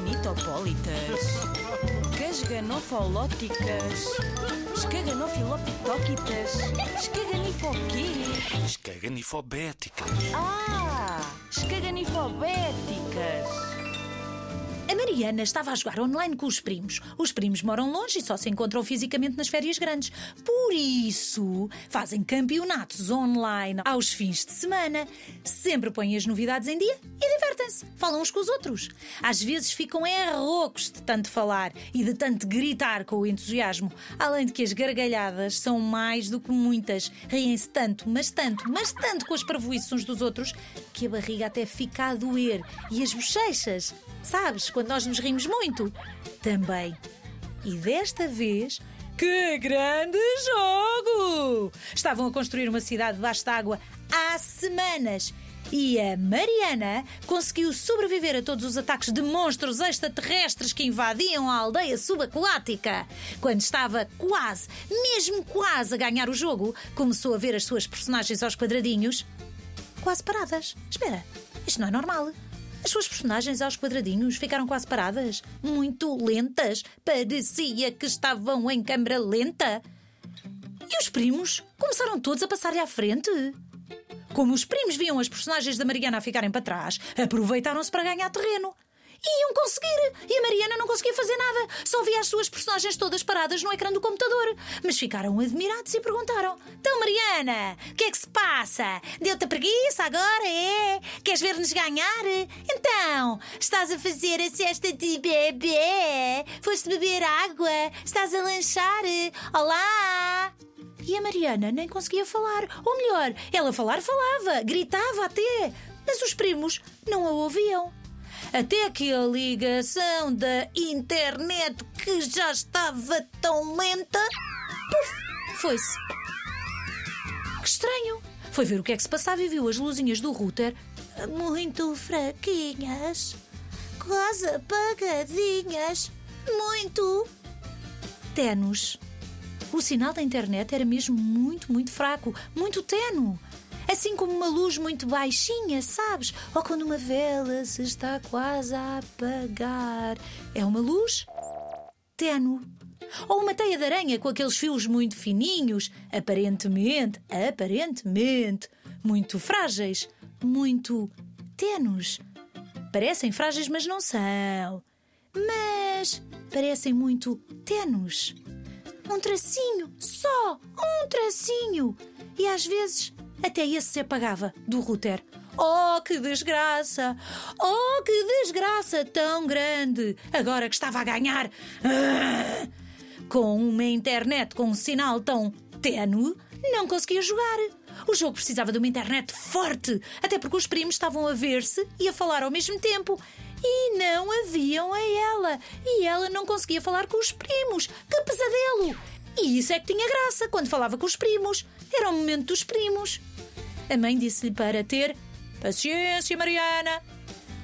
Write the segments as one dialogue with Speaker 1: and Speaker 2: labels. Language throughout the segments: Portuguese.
Speaker 1: escaganitopólitas, casganofolóticas, escaganofilopitóquitas, escaganifoquê?
Speaker 2: Escaganifobéticas.
Speaker 1: Ah, escaganifobéticas.
Speaker 3: Mariana estava a jogar online com os primos. Os primos moram longe e só se encontram fisicamente nas férias grandes. Por isso, fazem campeonatos online aos fins de semana. Sempre põem as novidades em dia e divertem-se. Falam uns com os outros. Às vezes ficam roucos de tanto falar e de tanto gritar com o entusiasmo. Além de que as gargalhadas são mais do que muitas. Riem-se tanto, mas tanto, mas tanto com as parvoices uns dos outros que a barriga até fica a doer e as bochechas. Sabes, quando nós nos rimos muito? Também. E desta vez. Que grande jogo! Estavam a construir uma cidade debaixo d'água há semanas. E a Mariana conseguiu sobreviver a todos os ataques de monstros extraterrestres que invadiam a aldeia subaquática. Quando estava quase, mesmo quase a ganhar o jogo, começou a ver as suas personagens aos quadradinhos quase paradas. Espera, isto não é normal. As suas personagens aos quadradinhos ficaram quase paradas, muito lentas. Parecia que estavam em câmera lenta. E os primos começaram todos a passar-lhe à frente. Como os primos viam as personagens da Mariana a ficarem para trás, aproveitaram-se para ganhar terreno. E iam conseguir! E a Mariana não conseguia fazer nada, só via as suas personagens todas paradas no ecrã do computador. Mas ficaram admirados e perguntaram: Então, Mariana, o que é que se passa? Deu-te preguiça agora, é? Queres ver-nos ganhar? Então, estás a fazer a cesta de bebê? Foste beber água? Estás a lanchar? Olá! E a Mariana nem conseguia falar. Ou melhor, ela falar falava, gritava até. Mas os primos não a ouviam. Até que a ligação da internet, que já estava tão lenta, puf, foi-se. Que estranho! Foi ver o que é que se passava e viu as luzinhas do router muito fraquinhas, quase apagadinhas, muito tenos. O sinal da internet era mesmo muito, muito fraco, muito tenue. Assim como uma luz muito baixinha, sabes? Ou quando uma vela se está quase a apagar. É uma luz tenue. Ou uma teia de aranha com aqueles fios muito fininhos, aparentemente, aparentemente, muito frágeis, muito tenues. Parecem frágeis, mas não são. Mas parecem muito tenues. Um tracinho, só um tracinho. E às vezes até esse se apagava do router. Oh, que desgraça! Oh, que desgraça tão grande! Agora que estava a ganhar. Ah, com uma internet com um sinal tão tenue, não conseguia jogar. O jogo precisava de uma internet forte, até porque os primos estavam a ver-se e a falar ao mesmo tempo. E não haviam a ela. E ela não conseguia falar com os primos. Que pesadelo! E isso é que tinha graça quando falava com os primos. Era o momento dos primos. A mãe disse-lhe para ter paciência, Mariana.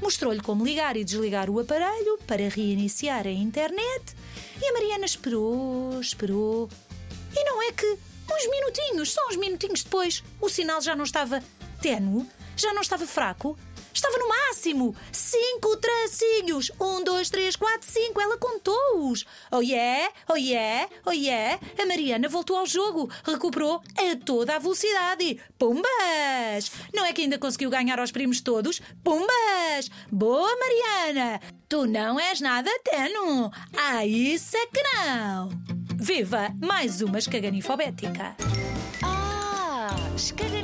Speaker 3: Mostrou-lhe como ligar e desligar o aparelho para reiniciar a internet. E a Mariana esperou, esperou. E não é que uns minutinhos, só uns minutinhos depois, o sinal já não estava ténue, já não estava fraco, Estava no máximo! Cinco tracinhos! Um, dois, três, quatro, cinco! Ela contou-os! Oh yeah! Oh yeah! Oh yeah! A Mariana voltou ao jogo, recuperou a toda a velocidade! Pumbas! Não é que ainda conseguiu ganhar aos primos todos? Pumbas! Boa, Mariana! Tu não és nada teno! Ah, isso é que não! Viva mais uma escaganifobética!
Speaker 1: Ah, escaganifobética.